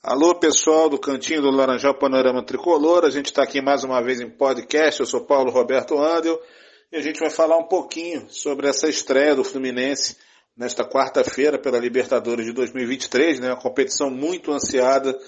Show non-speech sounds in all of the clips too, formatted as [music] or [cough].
Alô, pessoal do Cantinho do Laranjal Panorama Tricolor. A gente está aqui mais uma vez em podcast. Eu sou Paulo Roberto Andel e a gente vai falar um pouquinho sobre essa estreia do Fluminense nesta quarta-feira pela Libertadores de 2023, né? Uma competição muito ansiada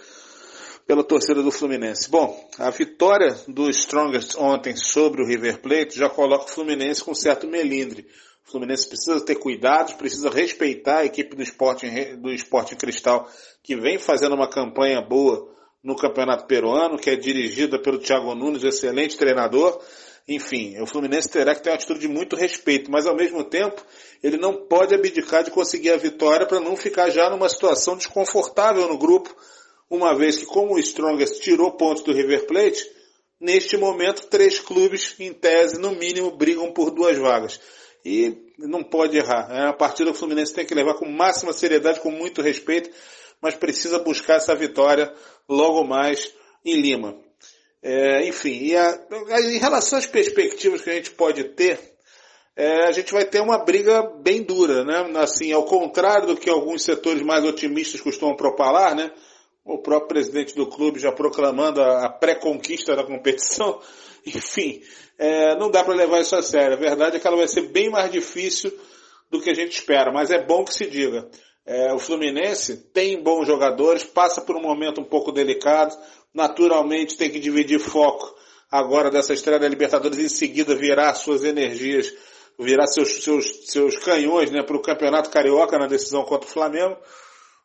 pela torcida do Fluminense. Bom, a vitória do Strongest ontem sobre o River Plate já coloca o Fluminense com certo melindre. O Fluminense precisa ter cuidados, precisa respeitar a equipe do esporte, do esporte Cristal, que vem fazendo uma campanha boa no Campeonato Peruano, que é dirigida pelo Thiago Nunes, excelente treinador. Enfim, o Fluminense terá que ter uma atitude de muito respeito, mas ao mesmo tempo ele não pode abdicar de conseguir a vitória para não ficar já numa situação desconfortável no grupo, uma vez que como o Strongest tirou pontos do River Plate, neste momento três clubes, em tese, no mínimo, brigam por duas vagas e não pode errar. É uma partida que o Fluminense tem que levar com máxima seriedade, com muito respeito, mas precisa buscar essa vitória logo mais em Lima. É, enfim, a, em relação às perspectivas que a gente pode ter, é, a gente vai ter uma briga bem dura, né? Assim, ao contrário do que alguns setores mais otimistas costumam propalar, né? O próprio presidente do clube já proclamando a, pré-conquista da competição. [laughs] Enfim, é, não dá para levar isso a sério. A verdade é que ela vai ser bem mais difícil do que a gente espera, mas é bom que se diga. É, o Fluminense tem bons jogadores, passa por um momento um pouco delicado, naturalmente tem que dividir foco agora dessa estreia da Libertadores e em seguida virar suas energias, virar seus, seus, seus canhões né, para o Campeonato Carioca na decisão contra o Flamengo.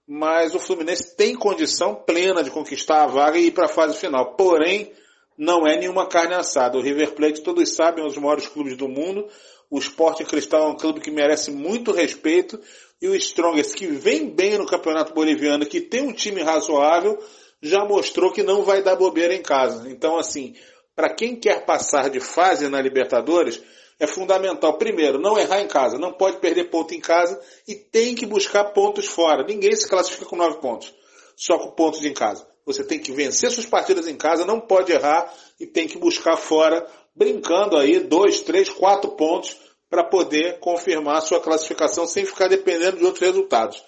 Mas o Fluminense tem condição plena de conquistar a vaga e ir para a fase final. Porém, não é nenhuma carne assada. O River Plate, todos sabem, é um dos maiores clubes do mundo. O Sport Cristal é um clube que merece muito respeito. E o Strongest, que vem bem no Campeonato Boliviano, que tem um time razoável, já mostrou que não vai dar bobeira em casa. Então, assim, para quem quer passar de fase na Libertadores, é fundamental, primeiro, não errar em casa. Não pode perder ponto em casa e tem que buscar pontos fora. Ninguém se classifica com nove pontos, só com pontos em casa. Você tem que vencer suas partidas em casa, não pode errar e tem que buscar fora, brincando aí dois, três, quatro pontos para poder confirmar sua classificação sem ficar dependendo de outros resultados.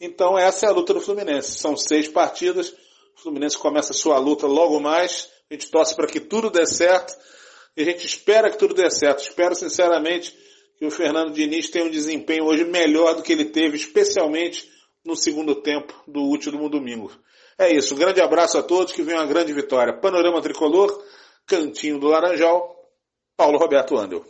Então essa é a luta do Fluminense. São seis partidas. O Fluminense começa sua luta logo mais. A gente torce para que tudo dê certo. E a gente espera que tudo dê certo. Espero sinceramente que o Fernando Diniz tenha um desempenho hoje melhor do que ele teve, especialmente no segundo tempo do último domingo. É isso. Um grande abraço a todos, que venha uma grande vitória. Panorama Tricolor, Cantinho do Laranjal, Paulo Roberto Andel.